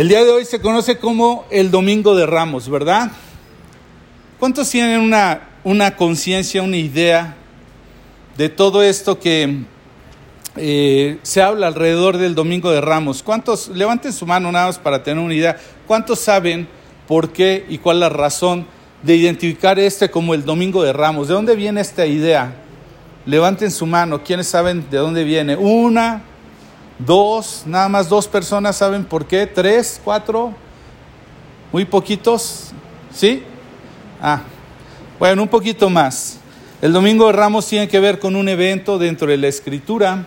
El día de hoy se conoce como el Domingo de Ramos, ¿verdad? ¿Cuántos tienen una, una conciencia, una idea de todo esto que eh, se habla alrededor del Domingo de Ramos? ¿Cuántos, levanten su mano nada más para tener una idea, cuántos saben por qué y cuál es la razón de identificar este como el Domingo de Ramos? ¿De dónde viene esta idea? Levanten su mano, ¿quiénes saben de dónde viene? Una, dos, nada más dos personas saben por qué, tres, cuatro, muy poquitos, ¿sí? Ah, bueno, un poquito más. El Domingo de Ramos tiene que ver con un evento dentro de la Escritura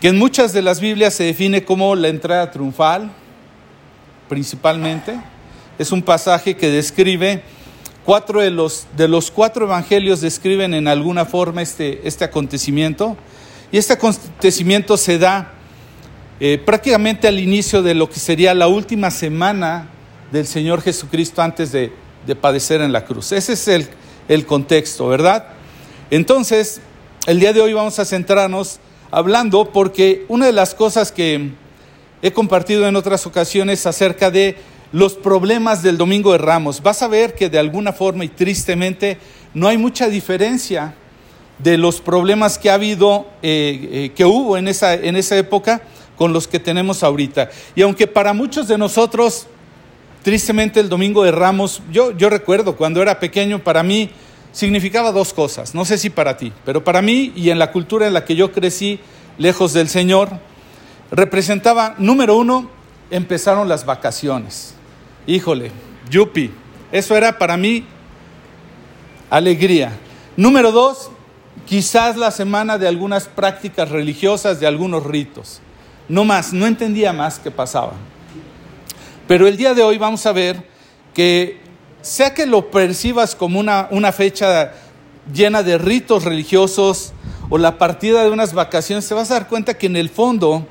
que en muchas de las Biblias se define como la entrada triunfal, principalmente. Es un pasaje que describe cuatro de los, de los cuatro evangelios describen en alguna forma este, este acontecimiento. Y este acontecimiento se da eh, prácticamente al inicio de lo que sería la última semana del Señor Jesucristo antes de, padecer en la cruz. Ese es el, el contexto, ¿verdad? Entonces, el día de hoy vamos a centrarnos hablando porque una de las cosas que he compartido en otras ocasiones acerca de los problemas del Domingo de Ramos, vas a ver que de alguna forma y tristemente no hay mucha diferencia de los problemas que ha habido, eh, eh, que hubo en esa, en esa época con los que tenemos ahorita. Y aunque para muchos de nosotros, tristemente el Domingo de Ramos, yo, yo recuerdo cuando era pequeño, para mí significaba dos cosas, no sé si para ti, pero para mí y en la cultura en la que yo crecí, lejos del Señor, representaba, número uno, empezaron las vacaciones. Híjole, yupi, eso era para mí alegría. Número dos, quizás la semana de algunas prácticas religiosas, de algunos ritos. No más, no entendía más qué pasaba. Pero el día de hoy vamos a ver que sea que lo percibas como una, una fecha llena de ritos religiosos o la partida de unas vacaciones, te vas a dar cuenta que en el fondo,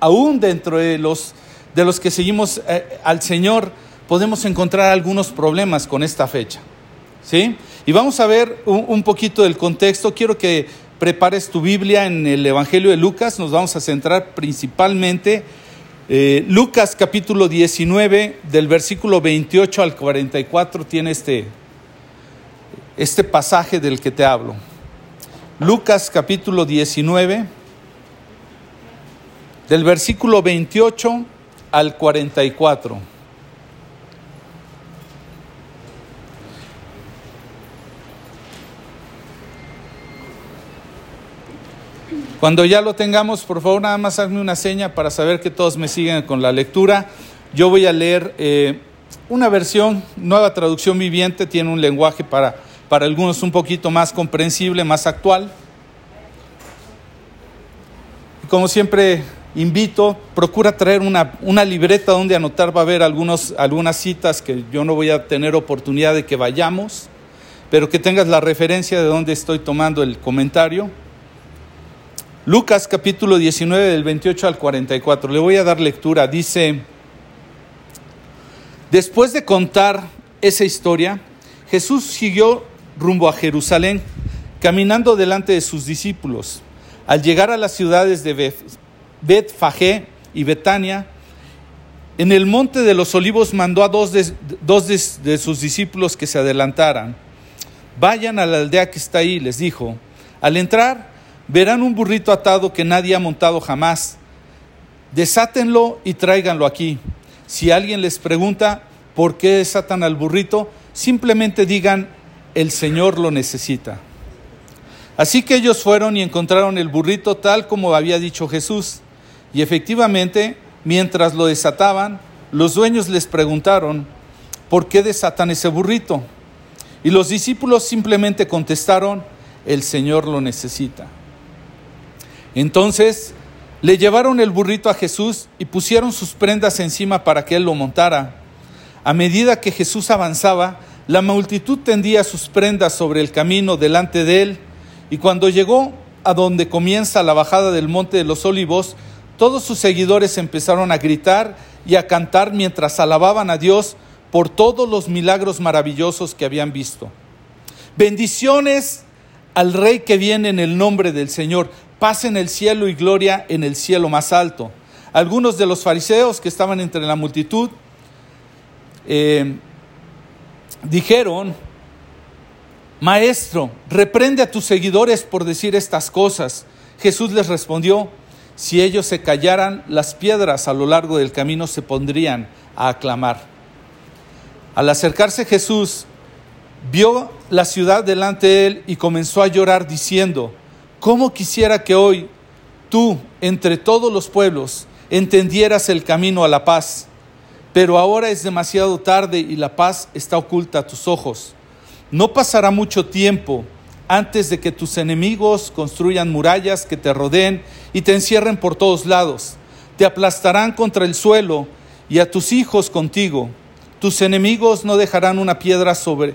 aún dentro de los, de los que seguimos eh, al Señor, podemos encontrar algunos problemas con esta fecha. ¿Sí? Y vamos a ver un, poquito del contexto. Quiero que prepares tu Biblia en el Evangelio de Lucas. Nos vamos a centrar principalmente eh, Lucas capítulo 19, del versículo 28 al 44, tiene este, este pasaje del que te hablo. Lucas capítulo 19, del versículo 28 al 44. Cuando ya lo tengamos, por favor, nada más hazme una seña para saber que todos me siguen con la lectura. Yo voy a leer eh, una versión, nueva traducción viviente, tiene un lenguaje para, para algunos un poquito más comprensible, más actual. Como siempre invito, procura traer una, una, libreta donde anotar, va a haber algunos, algunas citas que yo no voy a tener oportunidad de que vayamos, pero que tengas la referencia de dónde estoy tomando el comentario. Lucas capítulo 19 del 28 al 44. Le voy a dar lectura. Dice, después de contar esa historia, Jesús siguió rumbo a Jerusalén, caminando delante de sus discípulos. Al llegar a las ciudades de Betfagé y Betania, en el monte de los olivos mandó a dos, de, dos de sus discípulos que se adelantaran. Vayan a la aldea que está ahí, les dijo. Al entrar, verán un burrito atado que nadie ha montado jamás. Desátenlo y tráiganlo aquí. Si alguien les pregunta por qué desatan al burrito, simplemente digan, el Señor lo necesita. Así que ellos fueron y encontraron el burrito tal como había dicho Jesús. Y efectivamente, mientras lo desataban, los dueños les preguntaron, ¿por qué desatan ese burrito? Y los discípulos simplemente contestaron, el Señor lo necesita. Entonces le llevaron el burrito a Jesús y pusieron sus prendas encima para que él lo montara. A medida que Jesús avanzaba, la multitud tendía sus prendas sobre el camino delante de él, y cuando llegó a donde comienza la bajada del monte de los olivos, todos sus seguidores empezaron a gritar y a cantar mientras alababan a Dios por todos los milagros maravillosos que habían visto. Bendiciones al Rey que viene en el nombre del Señor paz en el cielo y gloria en el cielo más alto. algunos de los fariseos que estaban entre la multitud eh, dijeron, Maestro, reprende a tus seguidores por decir estas cosas. Jesús les respondió, si ellos se callaran, las piedras a lo largo del camino se pondrían a aclamar. Al acercarse Jesús, vio la ciudad delante de él y comenzó a llorar diciendo, ¿cómo quisiera que hoy tú, entre todos los pueblos, entendieras el camino a la paz? Pero ahora es demasiado tarde y la paz está oculta a tus ojos. No pasará mucho tiempo antes de que tus enemigos construyan murallas que te rodeen y te encierren por todos lados. Te aplastarán contra el suelo y a tus hijos contigo. Tus enemigos no dejarán una piedra sobre,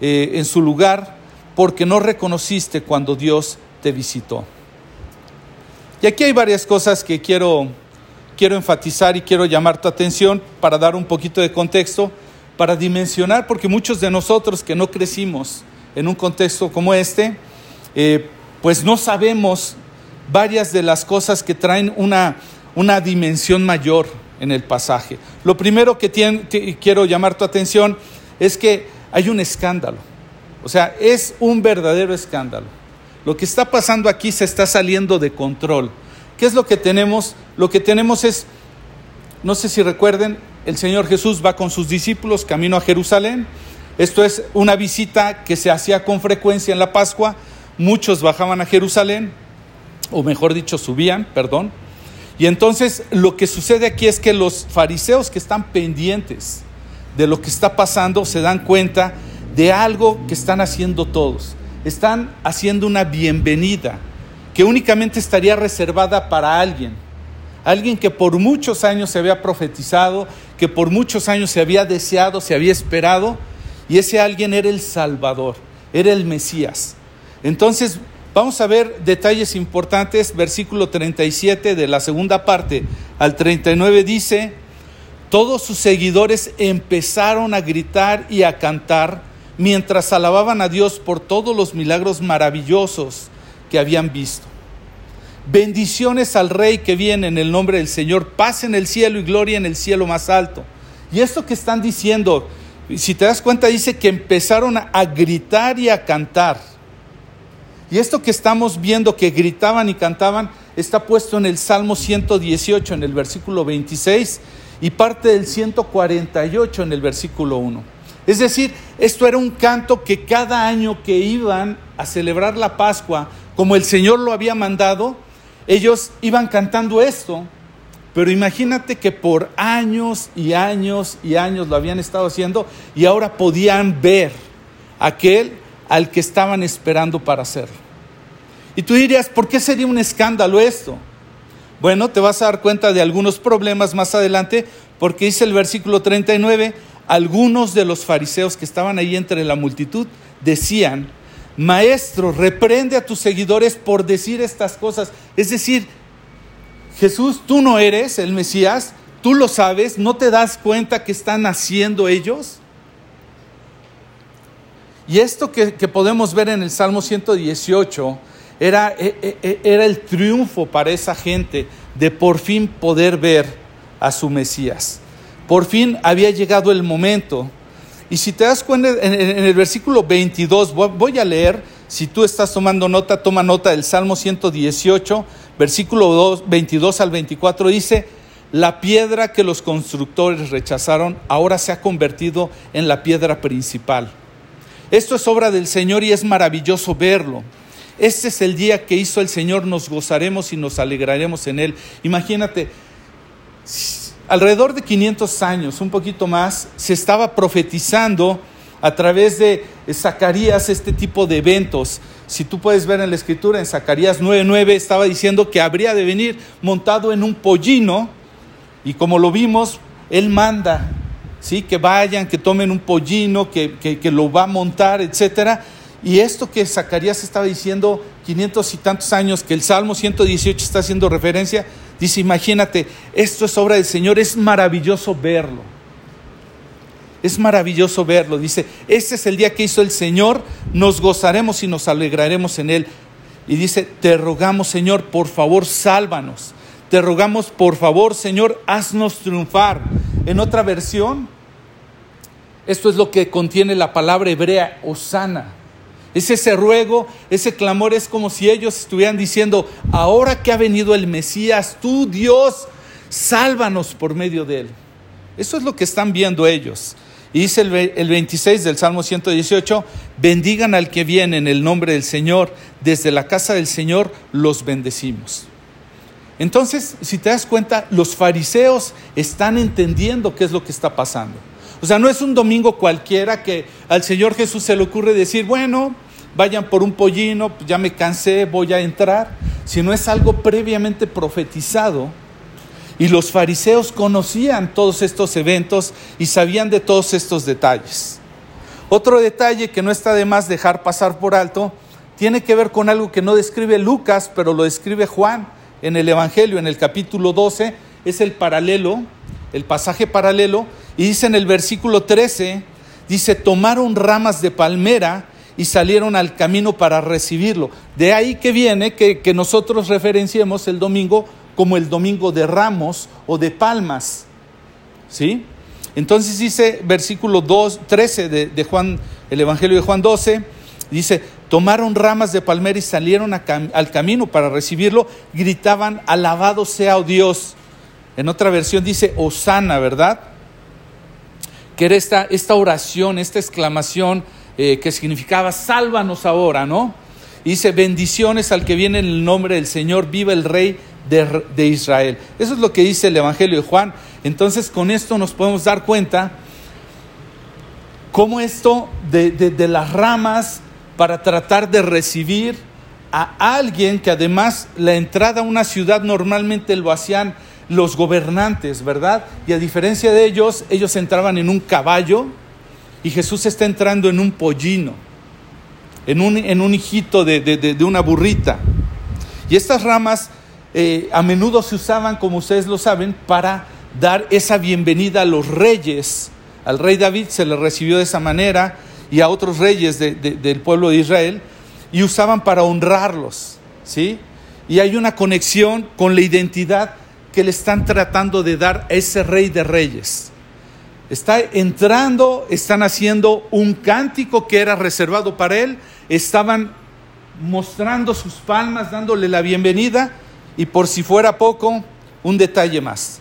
eh, en su lugar porque no reconociste cuando Dios te visitó. Y aquí hay varias cosas que quiero, quiero enfatizar y quiero llamar tu atención para dar un poquito de contexto, para dimensionar, porque muchos de nosotros que no crecimos en un contexto como este, eh, pues no sabemos varias de las cosas que traen una, una dimensión mayor en el pasaje. Lo primero que quiero llamar tu atención es que hay un escándalo. O sea, es un verdadero escándalo. Lo que está pasando aquí se está saliendo de control. ¿Qué es lo que tenemos? Lo que tenemos es, no sé si recuerden, el Señor Jesús va con sus discípulos camino a Jerusalén esto es una visita que se hacía con frecuencia en la Pascua. Muchos bajaban a Jerusalén, o mejor dicho, subían, perdón. Y entonces lo que sucede aquí es que los fariseos que están pendientes de lo que está pasando se dan cuenta de algo que están haciendo todos. Están haciendo una bienvenida que únicamente estaría reservada para alguien. Alguien que por muchos años se había profetizado, que por muchos años se había deseado, se había esperado, y ese alguien era el Salvador, era el Mesías. Entonces, vamos a ver detalles importantes. Versículo 37 de la segunda parte al 39 dice, todos sus seguidores empezaron a gritar y a cantar mientras alababan a Dios por todos los milagros maravillosos que habían visto. Bendiciones al Rey que viene en el nombre del Señor, paz en el cielo y gloria en el cielo más alto. Y esto que están diciendo, si te das cuenta, dice que empezaron a gritar y a cantar. Y esto que estamos viendo que gritaban y cantaban está puesto en el Salmo 118, en el versículo 26, y parte del 148 en el versículo 1. Es decir, esto era un canto que cada año que iban a celebrar la Pascua, como el Señor lo había mandado, ellos iban cantando esto pero imagínate que por años y años y años lo habían estado haciendo y ahora podían ver aquel al que estaban esperando para hacerlo. Y tú dirías, ¿por qué sería un escándalo esto? Bueno, te vas a dar cuenta de algunos problemas más adelante, porque dice el versículo 39, algunos de los fariseos que estaban ahí entre la multitud decían, Maestro, reprende a tus seguidores por decir estas cosas. Es decir, Jesús, tú no eres el Mesías, tú lo sabes, no te das cuenta que están haciendo ellos. Y esto que, podemos ver en el Salmo 118 era, e, e, e, era el triunfo para esa gente de por fin poder ver a su Mesías. Por fin había llegado el momento. Y si te das cuenta, en, el versículo 22, voy a leer, si tú estás tomando nota, toma nota del Salmo 118, versículo 22 al 24 dice, la piedra que los constructores rechazaron ahora se ha convertido en la piedra principal. Esto es obra del Señor y es maravilloso verlo. Este es el día que hizo el Señor, nos gozaremos y nos alegraremos en él. Imagínate, alrededor de 500 años, un poquito más, se estaba profetizando a través de Zacarías este tipo de eventos. Si tú puedes ver en la escritura, en Zacarías 9:9 estaba diciendo que habría de venir montado en un pollino y como lo vimos, él manda, ¿sí? que vayan, que tomen un pollino, que, que, lo va a montar, etcétera. Y esto que Zacarías estaba diciendo 500 y tantos años, que el Salmo 118 está haciendo referencia, dice, imagínate, esto es obra del Señor, es maravilloso verlo. Es maravilloso verlo. Dice, este es el día que hizo el Señor, nos gozaremos y nos alegraremos en él. Y dice, te rogamos Señor, por favor, sálvanos. te rogamos por favor, Señor, haznos triunfar. En otra versión, esto es lo que contiene la palabra hebrea, Osana. Es ese ruego, ese clamor, es como si ellos estuvieran diciendo, ahora que ha venido el Mesías, tú Dios, sálvanos por medio de él. Eso es lo que están viendo ellos. Y dice el 26 del Salmo 118, bendigan al que viene en el nombre del Señor, desde la casa del Señor los bendecimos. Entonces, si te das cuenta, los fariseos están entendiendo qué es lo que está pasando. O sea, no es un domingo cualquiera que al Señor Jesús se le ocurre decir, bueno, vayan por un pollino, pues ya me cansé, voy a entrar, sino es algo previamente profetizado. Y los fariseos conocían todos estos eventos y sabían de todos estos detalles. Otro detalle que no está de más dejar pasar por alto tiene que ver con algo que no describe Lucas, pero lo describe Juan en el Evangelio, en el capítulo 12, es el paralelo, el pasaje paralelo y dice en el versículo 13, dice, tomaron ramas de palmera y salieron al camino para recibirlo. De ahí que viene que, nosotros referenciemos el domingo como el domingo de ramos o de palmas. ¿Sí? Entonces dice versículo 2, 13 de, de, Juan, el Evangelio de Juan 12, dice, tomaron ramas de palmera y salieron al camino para recibirlo, gritaban, alabado sea oh Dios. En otra versión dice, Osana, ¿verdad? que era esta, esta oración, esta exclamación eh, que significaba, sálvanos ahora, ¿no? dice, bendiciones al que viene en el nombre del Señor, viva el Rey de, Israel. Eso es lo que dice el Evangelio de Juan. Entonces con esto nos podemos dar cuenta cómo esto de, de las ramas para tratar de recibir a alguien que además la entrada a una ciudad normalmente lo hacían los gobernantes, ¿verdad? Y a diferencia de ellos, ellos entraban en un caballo y Jesús está entrando en un pollino, en un, en un hijito de, una burrita. Y estas ramas eh, a menudo se usaban, como ustedes lo saben, para dar esa bienvenida a los reyes. Al rey David se le recibió de esa manera y a otros reyes del pueblo de Israel y usaban para honrarlos, ¿sí? Y hay una conexión con la identidad que le están tratando de dar a ese rey de reyes. Está entrando, están haciendo un cántico que era reservado para él, estaban mostrando sus palmas, dándole la bienvenida y por si fuera poco, un detalle más.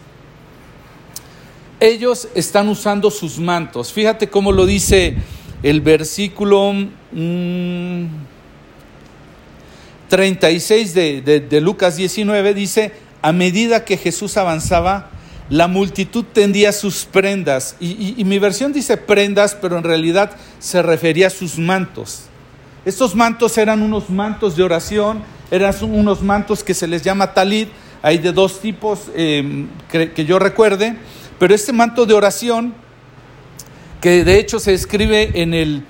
Ellos están usando sus mantos. Fíjate cómo lo dice el versículo 36 mm, de, de Lucas 19, dice, a medida que Jesús avanzaba, la multitud tendía sus prendas. Y, mi versión dice prendas, pero en realidad se refería a sus mantos. Estos mantos eran unos mantos de oración, eran unos mantos que se les llama talid. Hay de dos tipos em, que yo recuerde, pero este manto de oración, que de hecho se escribe en el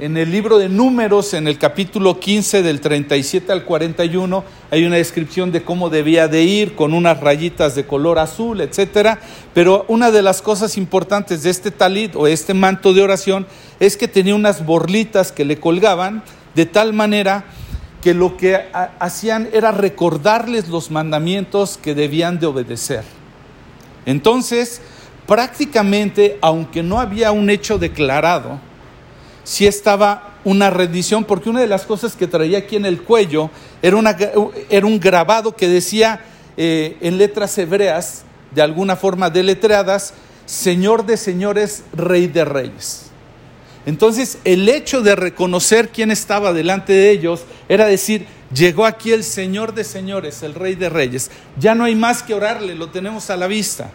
en el libro de números, en el capítulo 15 del 37 al 41, hay una descripción de cómo debía de ir con unas rayitas de color azul, etcétera. Pero una de las cosas importantes de este talit o este manto de oración es que tenía unas borlitas que le colgaban de tal manera que lo que hacían era recordarles los mandamientos que debían de obedecer. Entonces, prácticamente, aunque no había un hecho declarado, si estaba una rendición, porque una de las cosas que traía aquí en el cuello era, una, un grabado que decía eh, en letras hebreas, de alguna forma deletreadas, Señor de señores, Rey de reyes. Entonces, el hecho de reconocer quién estaba delante de ellos era decir, llegó aquí el Señor de señores, el Rey de reyes. Ya no hay más que orarle, lo tenemos a la vista.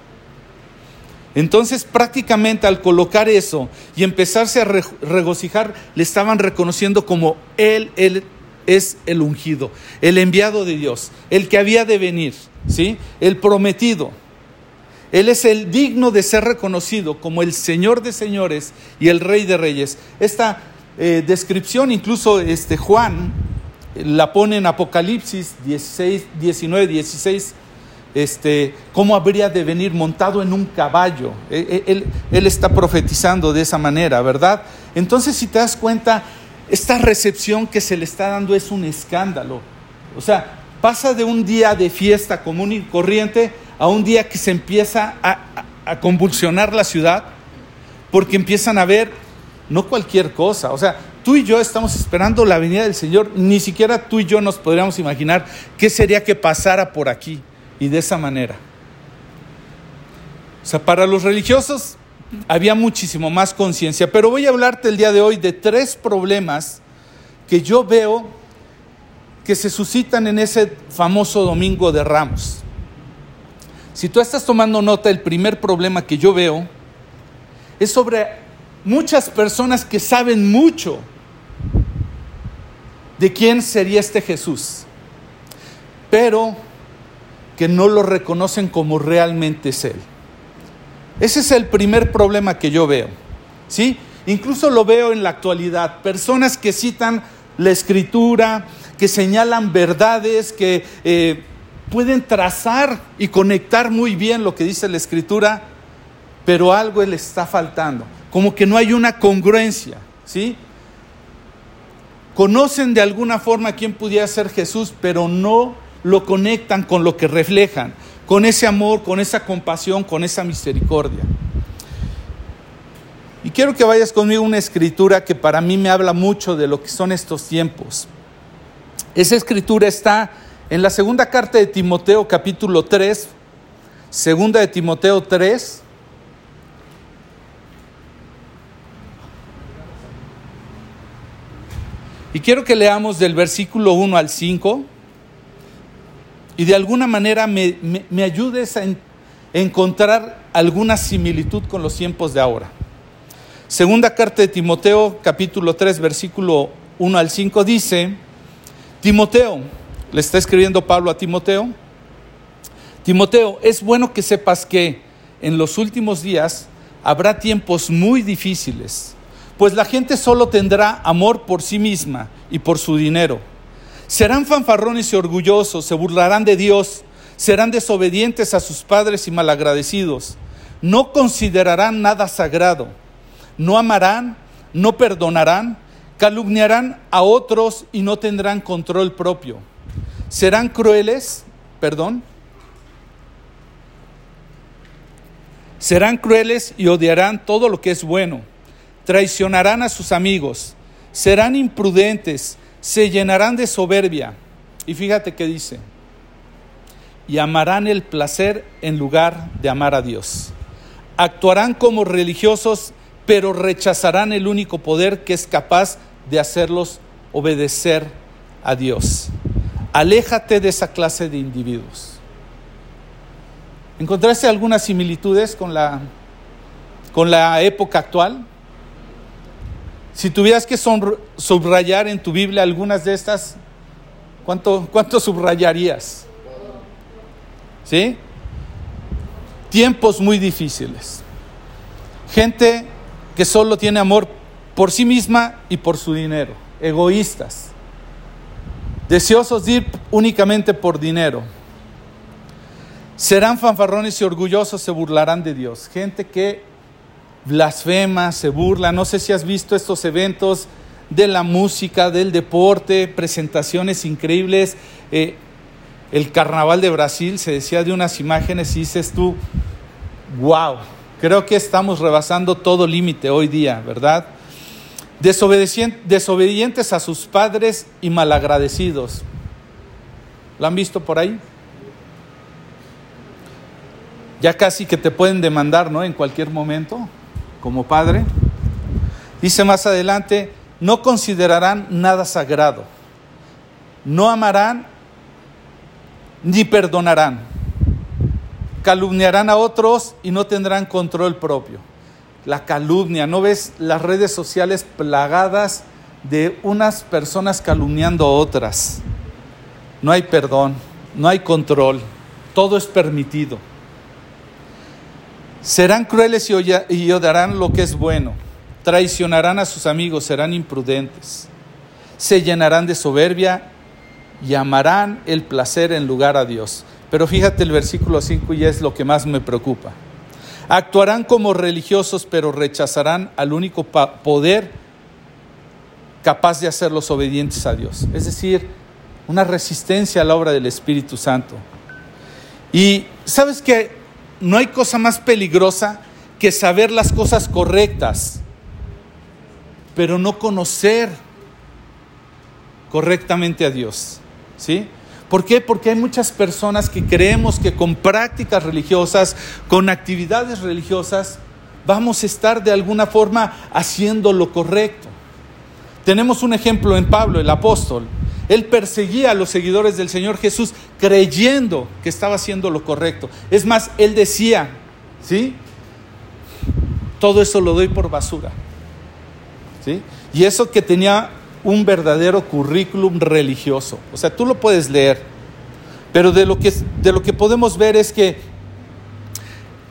Entonces prácticamente al colocar eso y empezarse a regocijar, le estaban reconociendo como Él, Él es el ungido, el enviado de Dios, el que había de venir, ¿sí? El prometido. Él es el digno de ser reconocido como el Señor de señores y el Rey de reyes. Esta eh, descripción incluso este Juan la pone en Apocalipsis 16, 19, 16 este, cómo habría de venir montado en un caballo. E, e, él, él, está profetizando de esa manera, ¿verdad? Entonces, si te das cuenta, esta recepción que se le está dando es un escándalo. O sea, pasa de un día de fiesta común y corriente a un día que se empieza a, a convulsionar la ciudad porque empiezan a ver no cualquier cosa. O sea, tú y yo estamos esperando la venida del Señor, ni siquiera tú y yo nos podríamos imaginar qué sería que pasara por aquí y de esa manera. O sea, para los religiosos había muchísimo más conciencia, pero voy a hablarte el día de hoy de tres problemas que yo veo que se suscitan en ese famoso domingo de Ramos. Si tú estás tomando nota, el primer problema que yo veo es sobre muchas personas que saben mucho de quién sería este Jesús, pero que no lo reconocen como realmente es Él. Ese es el primer problema que yo veo. ¿sí? Incluso lo veo en la actualidad. Personas que citan la escritura, que señalan verdades, que eh, pueden trazar y conectar muy bien lo que dice la escritura, pero algo le está faltando. Como que no hay una congruencia. ¿sí? Conocen de alguna forma quién pudiera ser Jesús, pero no lo conectan con lo que reflejan con ese amor, con esa compasión, con esa misericordia. Y quiero que vayas conmigo a una escritura que para mí me habla mucho de lo que son estos tiempos. Esa escritura está en la segunda carta de Timoteo capítulo 3, segunda de Timoteo 3. Y quiero que leamos del versículo 1 al 5 y de alguna manera me, ayudes a, encontrar alguna similitud con los tiempos de ahora. Segunda carta de Timoteo, capítulo 3, versículo 1 al 5, dice, Timoteo, le está escribiendo Pablo a Timoteo, Timoteo, es bueno que sepas que en los últimos días habrá tiempos muy difíciles, pues la gente solo tendrá amor por sí misma y por su dinero Serán fanfarrones y orgullosos, se burlarán de Dios, serán desobedientes a sus padres y malagradecidos. No considerarán nada sagrado, no amarán, no perdonarán, calumniarán a otros y no tendrán control propio. Serán crueles, perdón, serán crueles y odiarán todo lo que es bueno. Traicionarán a sus amigos, serán imprudentes, se llenarán de soberbia. Y fíjate qué dice, y amarán el placer en lugar de amar a Dios. Actuarán como religiosos, pero rechazarán el único poder que es capaz de hacerlos obedecer a Dios. Aléjate de esa clase de individuos. ¿Encontraste algunas similitudes con la, con la época actual? Si tuvieras que subrayar en tu Biblia algunas de estas, ¿cuánto, cuánto subrayarías? ¿Sí? Tiempos muy difíciles. Gente que solo tiene amor por sí misma y por su dinero. Egoístas. Deseosos de ir únicamente por dinero. Serán fanfarrones y orgullosos, se burlarán de Dios. Gente que blasfema, se burla. No sé si has visto estos eventos de la música, del deporte, presentaciones increíbles. Eh, el carnaval de Brasil se decía de unas imágenes y dices tú, wow, creo que estamos rebasando todo límite hoy día, ¿verdad? Desobedientes a sus padres y malagradecidos. ¿Lo han visto por ahí? Ya casi que te pueden demandar, ¿no? En cualquier momento como padre. Dice más adelante, no considerarán nada sagrado, no amarán ni perdonarán, calumniarán a otros y no tendrán control propio. La calumnia, ¿no ves las redes sociales plagadas de unas personas calumniando a otras? No hay perdón, no hay control, todo es permitido. Serán crueles y odiarán lo que es bueno. Traicionarán a sus amigos, serán imprudentes. Se llenarán de soberbia y amarán el placer en lugar a Dios. Pero fíjate el versículo 5 y es lo que más me preocupa. Actuarán como religiosos, pero rechazarán al único poder capaz de hacerlos obedientes a Dios. Es decir, una resistencia a la obra del Espíritu Santo. Y sabes que no hay cosa más peligrosa que saber las cosas correctas, pero no conocer correctamente a Dios. ¿Sí? ¿Por qué? Porque hay muchas personas que creemos que con prácticas religiosas, con actividades religiosas, vamos a estar de alguna forma haciendo lo correcto. Tenemos un ejemplo en Pablo, el apóstol. Él perseguía a los seguidores del Señor Jesús creyendo que estaba haciendo lo correcto. Es más, él decía, ¿sí? Todo eso lo doy por basura. ¿Sí? Y eso que tenía un verdadero currículum religioso. O sea, tú lo puedes leer, pero de lo que, de lo que podemos ver es que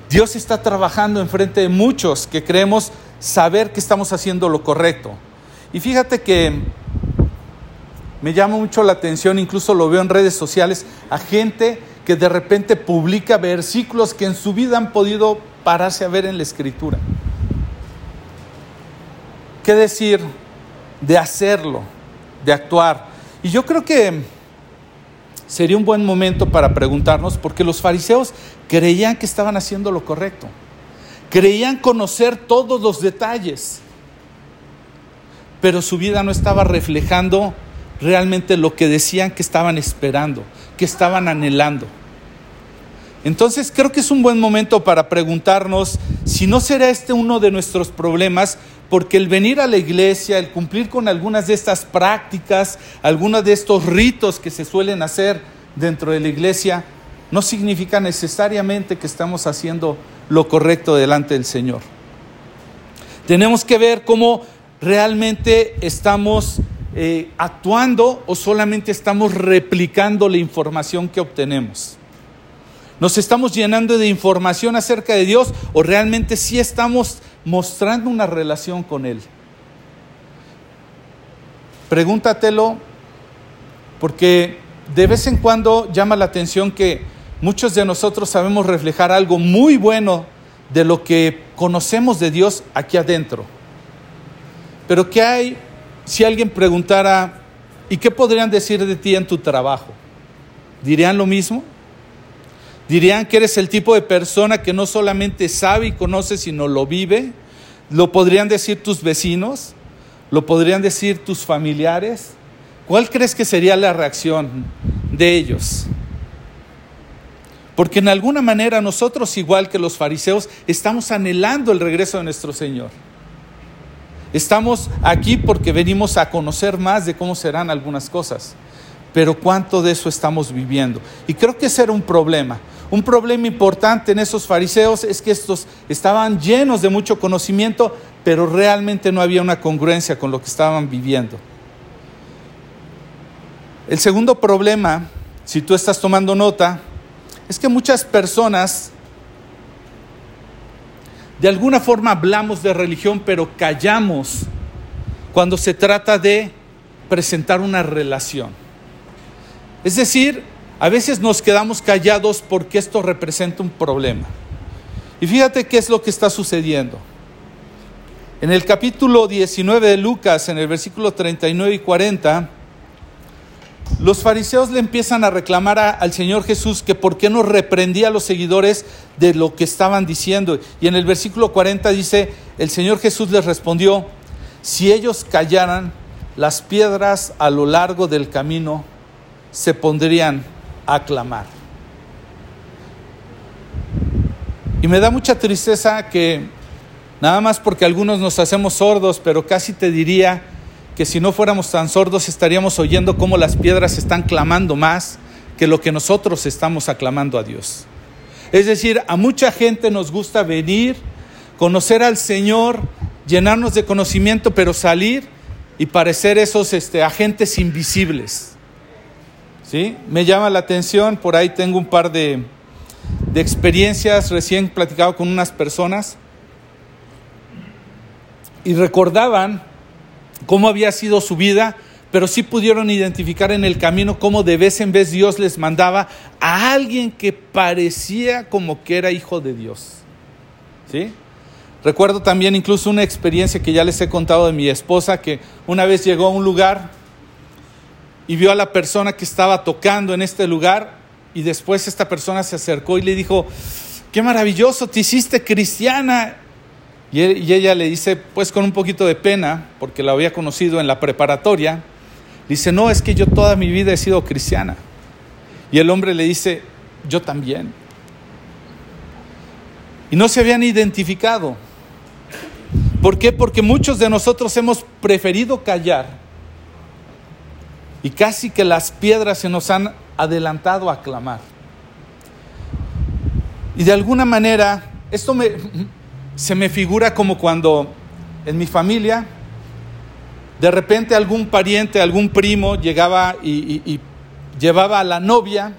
Dios está trabajando enfrente de muchos que creemos saber que estamos haciendo lo correcto. Y fíjate que me llama mucho la atención, incluso lo veo en redes sociales, a gente que de repente publica versículos que en su vida han podido pararse a ver en la escritura. ¿Qué decir de hacerlo, de actuar? Y yo creo que sería un buen momento para preguntarnos, porque los fariseos creían que estaban haciendo lo correcto, creían conocer todos los detalles, pero su vida no estaba reflejando realmente lo que decían que estaban esperando, que estaban anhelando. Entonces creo que es un buen momento para preguntarnos si no será este uno de nuestros problemas, porque el venir a la iglesia, el cumplir con algunas de estas prácticas, algunos de estos ritos que se suelen hacer dentro de la iglesia, no significa necesariamente que estamos haciendo lo correcto delante del Señor. Tenemos que ver cómo realmente estamos eh, actuando o solamente estamos replicando la información que obtenemos. ¿Nos estamos llenando de información acerca de Dios o realmente sí estamos mostrando una relación con Él? Pregúntatelo porque de vez en cuando llama la atención que muchos de nosotros sabemos reflejar algo muy bueno de lo que conocemos de Dios aquí adentro. Pero ¿qué hay si alguien preguntara, ¿y qué podrían decir de ti en tu trabajo? ¿Dirían lo mismo? ¿Dirían que eres el tipo de persona que no solamente sabe y conoce, sino lo vive? ¿Lo podrían decir tus vecinos? ¿Lo podrían decir tus familiares? ¿Cuál crees que sería la reacción de ellos? Porque en alguna manera nosotros, igual que los fariseos, estamos anhelando el regreso de nuestro Señor. Estamos aquí porque venimos a conocer más de cómo serán algunas cosas, pero cuánto de eso estamos viviendo. Y creo que ese era un problema. Un problema importante en esos fariseos es que estos estaban llenos de mucho conocimiento, pero realmente no había una congruencia con lo que estaban viviendo. El segundo problema, si tú estás tomando nota, es que muchas personas de alguna forma hablamos de religión, pero callamos cuando se trata de presentar una relación. Es decir, a veces nos quedamos callados porque esto representa un problema. Y fíjate qué es lo que está sucediendo. En el capítulo 19 de Lucas, en el versículo 39 y 40, los fariseos le empiezan a reclamar al Señor Jesús que por qué no reprendía a los seguidores de lo que estaban diciendo. Y en el versículo 40 dice, el Señor Jesús les respondió, si ellos callaran, las piedras a lo largo del camino se pondrían a clamar. Y me da mucha tristeza que, nada más porque algunos nos hacemos sordos, pero casi te diría, que si no fuéramos tan sordos estaríamos oyendo cómo las piedras están clamando más que lo que nosotros estamos aclamando a Dios. Es decir, a mucha gente nos gusta venir, conocer al Señor, llenarnos de conocimiento, pero salir y parecer esos este, agentes invisibles. ¿Sí? Me llama la atención, por ahí tengo un par de, de experiencias, recién platicado con unas personas y recordaban cómo había sido su vida, pero sí pudieron identificar en el camino cómo de vez en vez Dios les mandaba a alguien que parecía como que era hijo de Dios. ¿Sí? Recuerdo también incluso una experiencia que ya les he contado de mi esposa, que una vez llegó a un lugar y vio a la persona que estaba tocando en este lugar y después esta persona se acercó y le dijo, qué maravilloso, te hiciste cristiana. Y, ella le dice, pues con un poquito de pena, porque la había conocido en la preparatoria, dice, no, es que yo toda mi vida he sido cristiana. Y el hombre le dice, yo también. Y no se habían identificado. ¿Por qué? Porque muchos de nosotros hemos preferido callar y casi que las piedras se nos han adelantado a clamar. Y de alguna manera, esto me, se me figura como cuando en mi familia, de repente algún pariente, algún primo llegaba y, llevaba a la novia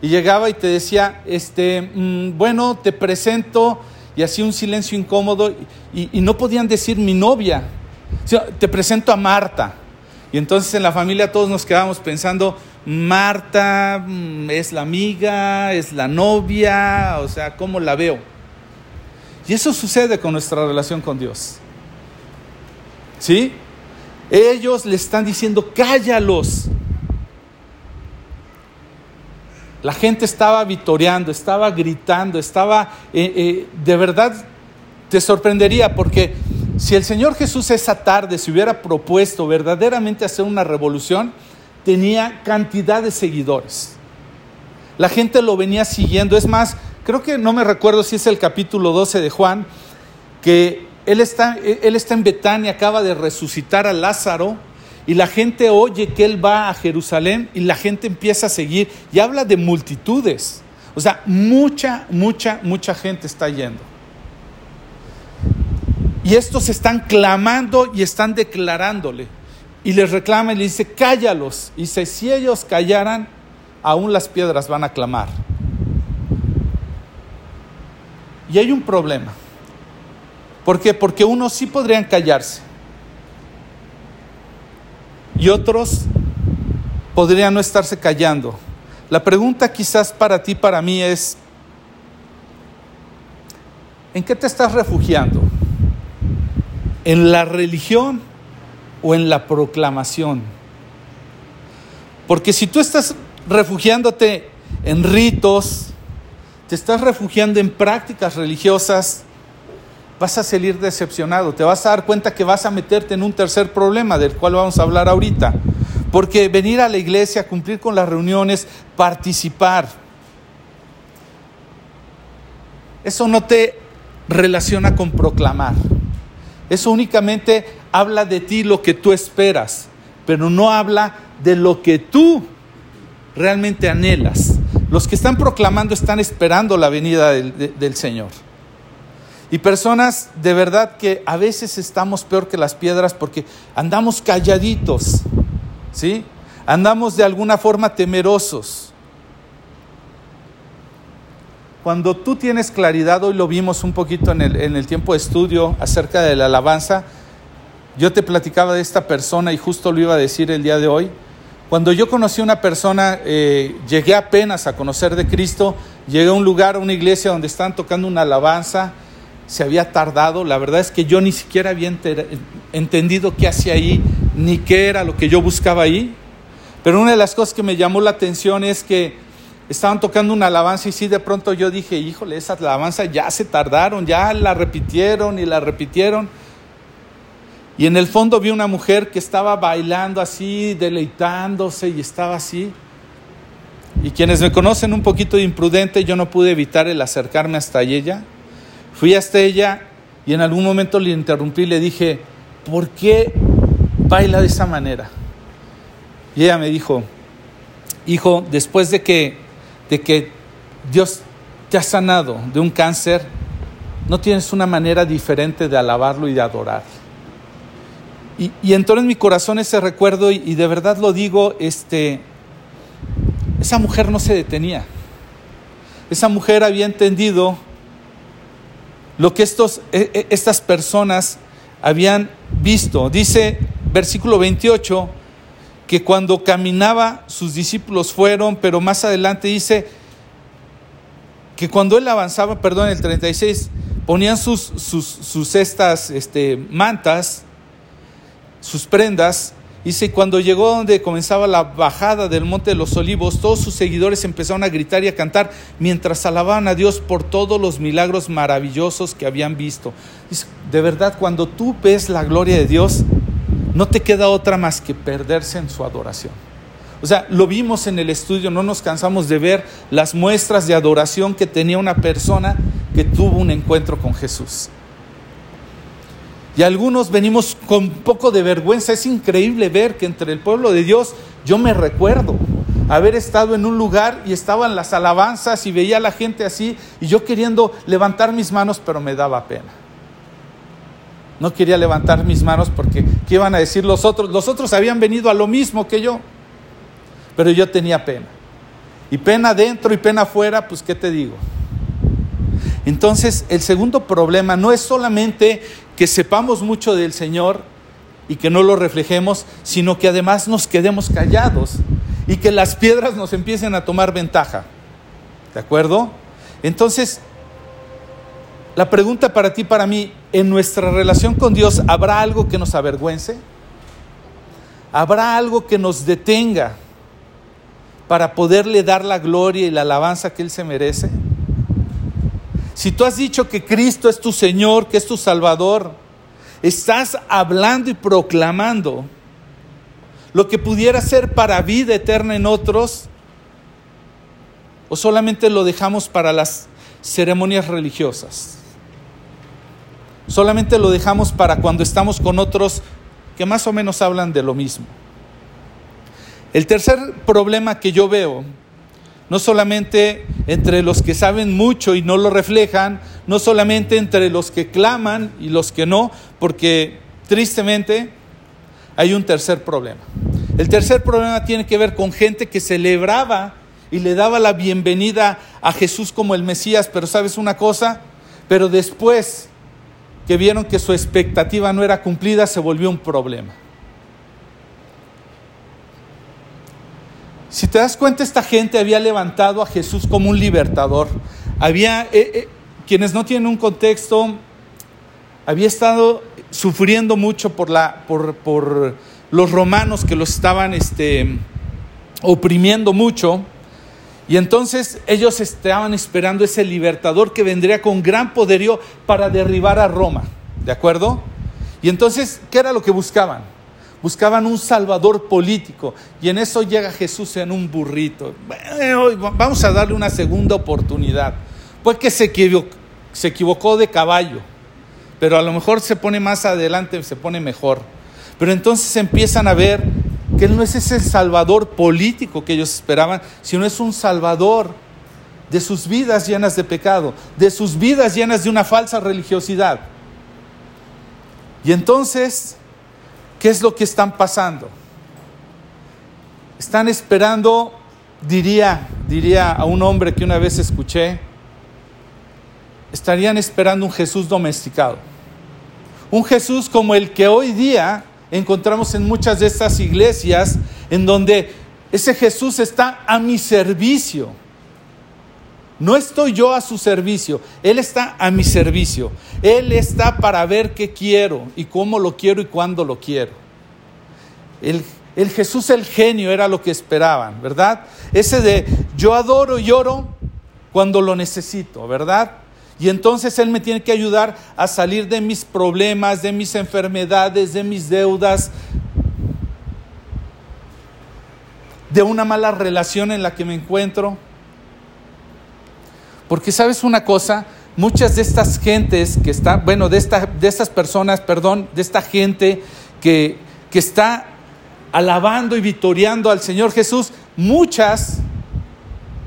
y llegaba y te decía, este, mm, bueno, te presento, y hacía un silencio incómodo y, no podían decir mi novia, te presento a Marta. Y entonces en la familia todos nos quedábamos pensando, Marta mm, es la amiga, es la novia, o sea, ¿cómo la veo? Y eso sucede con nuestra relación con Dios. ¿Sí? Ellos le están diciendo, cállalos. La gente estaba vitoreando, estaba gritando, estaba, eh, eh, de verdad, te sorprendería porque si el Señor Jesús esa tarde se hubiera propuesto verdaderamente hacer una revolución, tenía cantidad de seguidores. La gente lo venía siguiendo. Es más, creo que no me recuerdo si es el capítulo 12 de Juan, que él está, él está en Betania, acaba de resucitar a Lázaro, y la gente oye que él va a Jerusalén y la gente empieza a seguir y habla de multitudes. O sea, mucha, mucha, mucha gente está yendo. Y estos están clamando y están declarándole. Y les reclama y le dice, cállalos. Y dice, si ellos callaran, aún las piedras van a clamar. Y hay un problema. ¿Por qué? Porque unos sí podrían callarse. Y otros podrían no estarse callando. La pregunta quizás para ti, para mí es, ¿en qué te estás refugiando? en la religión o en la proclamación. Porque si tú estás refugiándote en ritos, te estás refugiando en prácticas religiosas, vas a salir decepcionado, te vas a dar cuenta que vas a meterte en un tercer problema del cual vamos a hablar ahorita. Porque venir a la iglesia, cumplir con las reuniones, participar, eso no te relaciona con proclamar. Eso únicamente habla de ti lo que tú esperas, pero no habla de lo que tú realmente anhelas. Los que están proclamando están esperando la venida del, Señor. Y personas de verdad que a veces estamos peor que las piedras porque andamos calladitos, ¿sí? Andamos de alguna forma temerosos. Cuando tú tienes claridad, hoy lo vimos un poquito en el, tiempo de estudio acerca de la alabanza, yo te platicaba de esta persona y justo lo iba a decir el día de hoy. Cuando yo conocí a una persona, eh, llegué apenas a conocer de Cristo, llegué a un lugar, a una iglesia donde estaban tocando una alabanza, se había tardado, la verdad es que yo ni siquiera había entendido qué hacía ahí, ni qué era lo que yo buscaba ahí. Pero una de las cosas que me llamó la atención es que estaban tocando una alabanza y sí, de pronto yo dije, híjole, esa alabanza ya se tardaron, ya la repitieron y la repitieron. Y en el fondo vi una mujer que estaba bailando así, deleitándose y estaba así. Y quienes me conocen un poquito de imprudente, yo no pude evitar el acercarme hasta ella. Fui hasta ella y en algún momento le interrumpí y le dije, ¿por qué baila de esa manera? Y ella me dijo, hijo, después de que de que Dios te ha sanado de un cáncer, no tienes una manera diferente de alabarlo y de adorar. Y, entró en mi corazón ese recuerdo y, de verdad lo digo, este, esa mujer no se detenía. Esa mujer había entendido lo que estos, e, e, estas personas habían visto. Dice versículo 28, que cuando caminaba sus discípulos fueron, pero más adelante dice que cuando él avanzaba, perdón, el 36, ponían sus, sus, estas este, mantas, sus prendas, Dice, cuando llegó donde comenzaba la bajada del Monte de los Olivos, todos sus seguidores empezaron a gritar y a cantar mientras alababan a Dios por todos los milagros maravillosos que habían visto. Dice, de verdad, cuando tú ves la gloria de Dios, no te queda otra más que perderse en su adoración. O sea, lo vimos en el estudio, no nos cansamos de ver las muestras de adoración que tenía una persona que tuvo un encuentro con Jesús. Y algunos venimos con poco de vergüenza. Es increíble ver que entre el pueblo de Dios, yo me recuerdo haber estado en un lugar y estaban las alabanzas y veía a la gente así y yo queriendo levantar mis manos, pero me daba pena. No quería levantar mis manos porque ¿qué iban a decir los otros? Los otros habían venido a lo mismo que yo, pero yo tenía pena. Y pena dentro y pena afuera, pues ¿qué te digo? Entonces, el segundo problema no es solamente que sepamos mucho del Señor y que no lo reflejemos, sino que además nos quedemos callados y que las piedras nos empiecen a tomar ventaja. ¿De acuerdo? Entonces, la pregunta para ti, para mí, en nuestra relación con Dios, ¿habrá algo que nos avergüence? ¿Habrá algo que nos detenga para poderle dar la gloria y la alabanza que Él se merece? Si tú has dicho que Cristo es tu Señor, que es tu Salvador, estás hablando y proclamando lo que pudiera ser para vida eterna en otros, o solamente lo dejamos para las ceremonias religiosas. Solamente lo dejamos para cuando estamos con otros que más o menos hablan de lo mismo. El tercer problema que yo veo no solamente entre los que saben mucho y no lo reflejan, no solamente entre los que claman y los que no, porque tristemente hay un tercer problema. El tercer problema tiene que ver con gente que celebraba y le daba la bienvenida a Jesús como el Mesías, pero sabes una cosa, pero después que vieron que su expectativa no era cumplida, se volvió un problema. Si te das cuenta, esta gente había levantado a Jesús como un libertador. Había, eh, eh, quienes no tienen un contexto, había estado sufriendo mucho por, la, por, por los romanos que los estaban este, oprimiendo mucho. Y entonces ellos estaban esperando ese libertador que vendría con gran poderío para derribar a Roma. ¿De acuerdo? Y entonces, ¿qué era lo que buscaban? Buscaban un salvador político y en eso llega Jesús en un burrito. vamos a darle una segunda oportunidad. Pues que se equivocó, se equivocó de caballo, pero a lo mejor se pone más adelante, se pone mejor. Pero entonces empiezan a ver que Él no es ese salvador político que ellos esperaban, sino es un salvador de sus vidas llenas de pecado, de sus vidas llenas de una falsa religiosidad. Y entonces ¿Qué es lo que están pasando? Están esperando, diría, diría a un hombre que una vez escuché, estarían esperando un Jesús domesticado. Un Jesús como el que hoy día encontramos en muchas de estas iglesias, en donde ese Jesús está a mi servicio. No estoy yo a su servicio, Él está a mi servicio. Él está para ver qué quiero y cómo lo quiero y cuándo lo quiero. El, el Jesús el genio era lo que esperaban, ¿verdad? Ese de yo adoro y oro cuando lo necesito, ¿verdad? Y entonces Él me tiene que ayudar a salir de mis problemas, de mis enfermedades, de mis deudas, de una mala relación en la que me encuentro. Porque sabes una cosa, muchas de estas gentes que están, bueno, de, esta, de estas personas, perdón, de esta gente que, que está alabando y victoriando al Señor Jesús, muchas,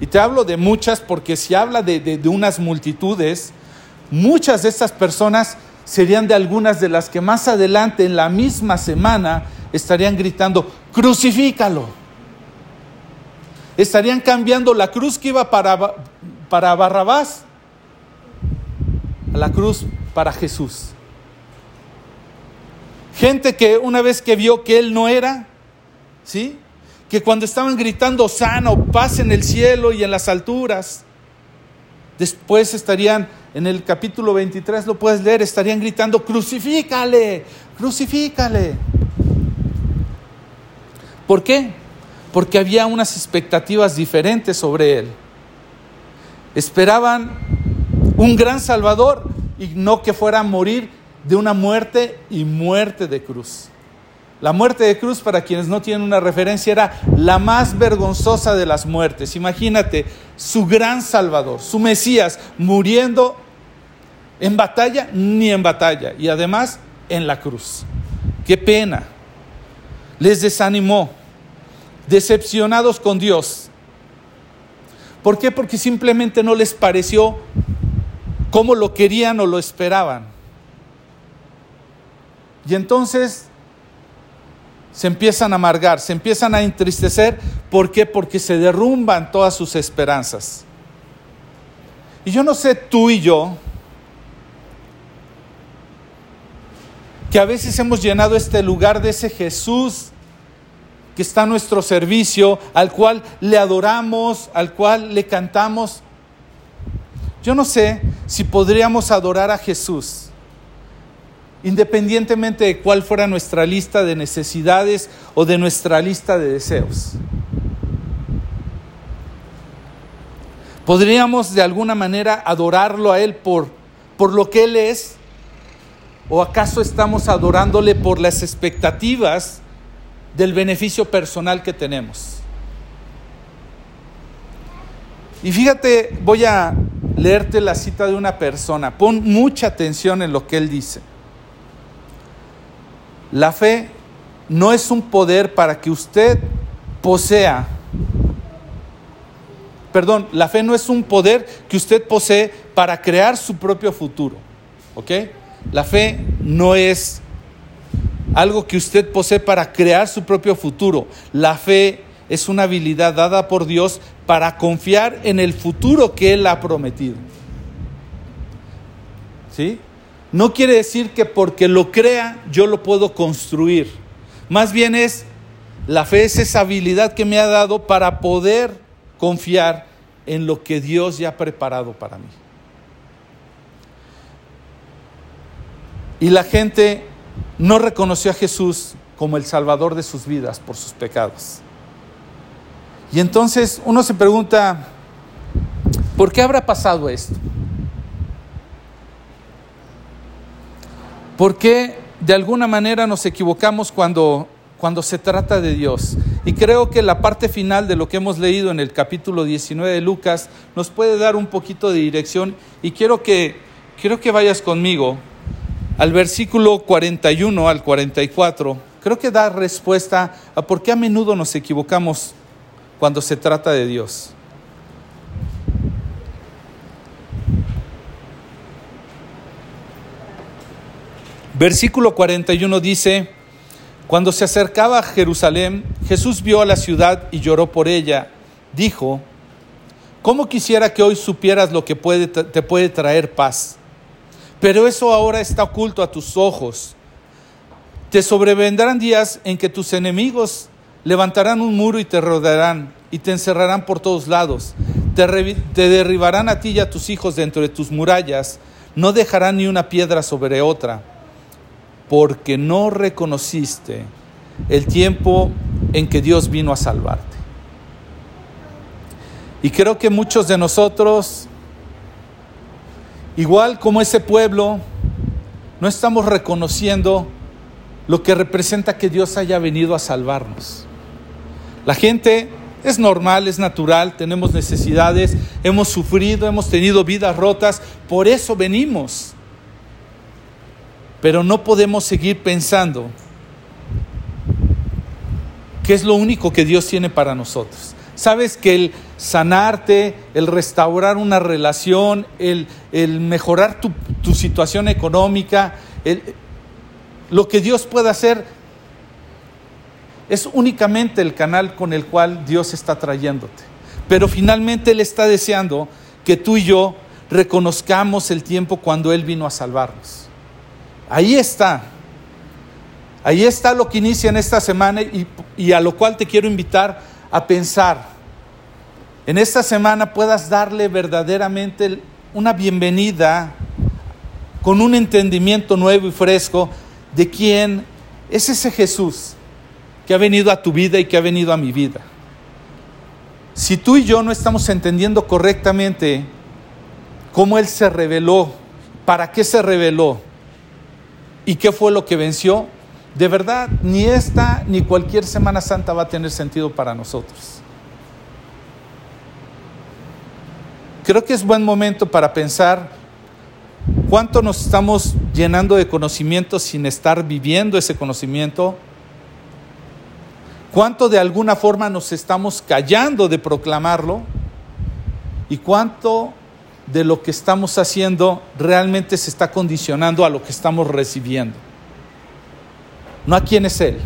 y te hablo de muchas porque si habla de, de, de unas multitudes, muchas de estas personas serían de algunas de las que más adelante en la misma semana estarían gritando, crucifícalo. Estarían cambiando la cruz que iba para, para Barrabás a la cruz para Jesús. Gente que una vez que vio que él no era, ¿sí? Que cuando estaban gritando sano, paz en el cielo y en las alturas, después estarían en el capítulo 23 lo puedes leer, estarían gritando crucifícale, crucifícale. ¿Por qué? Porque había unas expectativas diferentes sobre él. Esperaban un gran Salvador y no que fuera a morir de una muerte y muerte de cruz. La muerte de cruz, para quienes no tienen una referencia, era la más vergonzosa de las muertes. Imagínate, su gran Salvador, su Mesías, muriendo en batalla ni en batalla, y además en la cruz. Qué pena. Les desanimó, decepcionados con Dios. ¿Por qué? Porque simplemente no les pareció como lo querían o lo esperaban. Y entonces se empiezan a amargar, se empiezan a entristecer. ¿Por qué? Porque se derrumban todas sus esperanzas. Y yo no sé tú y yo, que a veces hemos llenado este lugar de ese Jesús que está a nuestro servicio, al cual le adoramos, al cual le cantamos. Yo no sé si podríamos adorar a Jesús independientemente de cuál fuera nuestra lista de necesidades o de nuestra lista de deseos. ¿Podríamos de alguna manera adorarlo a Él por, por lo que Él es? ¿O acaso estamos adorándole por las expectativas del beneficio personal que tenemos? Y fíjate, voy a leerte la cita de una persona. Pon mucha atención en lo que él dice. La fe no es un poder para que usted posea. Perdón, la fe no es un poder que usted posee para crear su propio futuro. ¿Ok? La fe no es algo que usted posee para crear su propio futuro. La fe es una habilidad dada por Dios para confiar en el futuro que Él ha prometido. ¿Sí? no quiere decir que porque lo crea yo lo puedo construir. Más bien es, la fe es esa habilidad que me ha dado para poder confiar en lo que Dios ya ha preparado para mí. Y la gente no reconoció a Jesús como el Salvador de sus vidas por sus pecados. Y entonces uno se pregunta, ¿por qué habrá pasado esto? ¿Por qué de alguna manera nos equivocamos cuando, cuando se trata de Dios? Y creo que la parte final de lo que hemos leído en el capítulo 19 de Lucas nos puede dar un poquito de dirección y quiero que, quiero que vayas conmigo al versículo 41 al 44. Creo que da respuesta a por qué a menudo nos equivocamos cuando se trata de Dios. Versículo 41 dice, cuando se acercaba a Jerusalén, Jesús vio a la ciudad y lloró por ella. Dijo, ¿cómo quisiera que hoy supieras lo que puede, te puede traer paz? Pero eso ahora está oculto a tus ojos. Te sobrevendrán días en que tus enemigos levantarán un muro y te rodearán y te encerrarán por todos lados. Te, te derribarán a ti y a tus hijos dentro de tus murallas. No dejarán ni una piedra sobre otra porque no reconociste el tiempo en que Dios vino a salvarte. Y creo que muchos de nosotros, igual como ese pueblo, no estamos reconociendo lo que representa que Dios haya venido a salvarnos. La gente es normal, es natural, tenemos necesidades, hemos sufrido, hemos tenido vidas rotas, por eso venimos. Pero no podemos seguir pensando que es lo único que Dios tiene para nosotros. Sabes que el sanarte, el restaurar una relación, el, mejorar tu, situación económica, lo que Dios puede hacer es únicamente el canal con el cual Dios está trayéndote. Pero finalmente Él está deseando que tú y yo reconozcamos el tiempo cuando Él vino a salvarnos. Ahí está. Ahí está lo que inicia en esta semana y, a lo cual te quiero invitar a pensar. En esta semana puedas darle verdaderamente una bienvenida con un entendimiento nuevo y fresco de quién es ese Jesús que ha venido a tu vida y que ha venido a mi vida. Si tú y yo no estamos entendiendo correctamente cómo Él se reveló, para qué se reveló y qué fue lo que venció, de verdad, ni esta ni cualquier Semana Santa va a tener sentido para nosotros. Creo que es buen momento para pensar cuánto nos estamos llenando de conocimiento sin estar viviendo ese conocimiento, cuánto de alguna forma nos estamos callando de proclamarlo. Y cuánto de lo que estamos haciendo realmente se está condicionando a lo que estamos recibiendo no a quién es Él.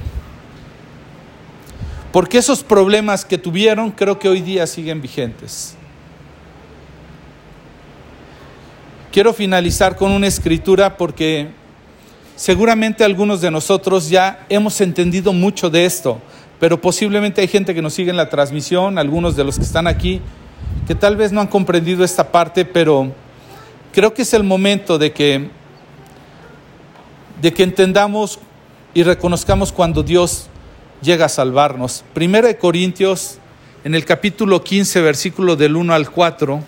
Porque esos problemas que tuvieron creo que hoy día siguen vigentes. Quiero finalizar con una escritura porque seguramente algunos de nosotros ya hemos entendido mucho de esto, pero posiblemente hay gente que nos sigue en la transmisión, algunos de los que están aquí, que tal vez no han comprendido esta parte, pero creo que es el momento de que, de que entendamos y reconozcamos cuando Dios llega a salvarnos. Primera de Corintios, en el capítulo 15, versículo del 1 al 4.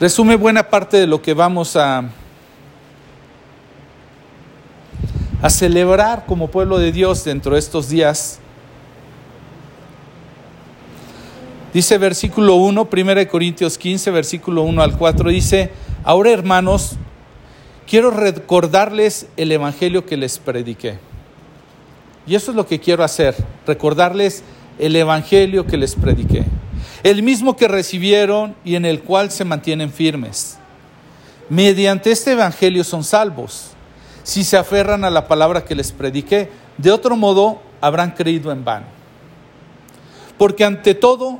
Resume buena parte de lo que vamos a, a celebrar como pueblo de Dios dentro de estos días. Dice versículo 1, 1 Corintios 15, versículo 1 al 4, dice, ahora hermanos, quiero recordarles el Evangelio que les prediqué. Y eso es lo que quiero hacer, recordarles el Evangelio que les prediqué. El mismo que recibieron y en el cual se mantienen firmes. Mediante este Evangelio son salvos, si se aferran a la palabra que les prediqué. De otro modo, habrán creído en vano. Porque ante todo,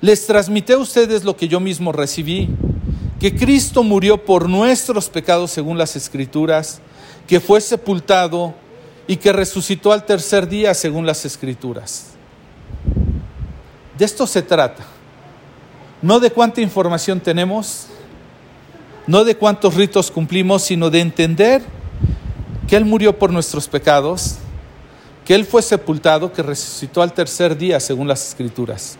les transmití a ustedes lo que yo mismo recibí, que Cristo murió por nuestros pecados según las Escrituras, que fue sepultado y que resucitó al tercer día según las Escrituras. De esto se trata. No de cuánta información tenemos, no de cuántos ritos cumplimos, sino de entender que Él murió por nuestros pecados, que Él fue sepultado, que resucitó al tercer día según las Escrituras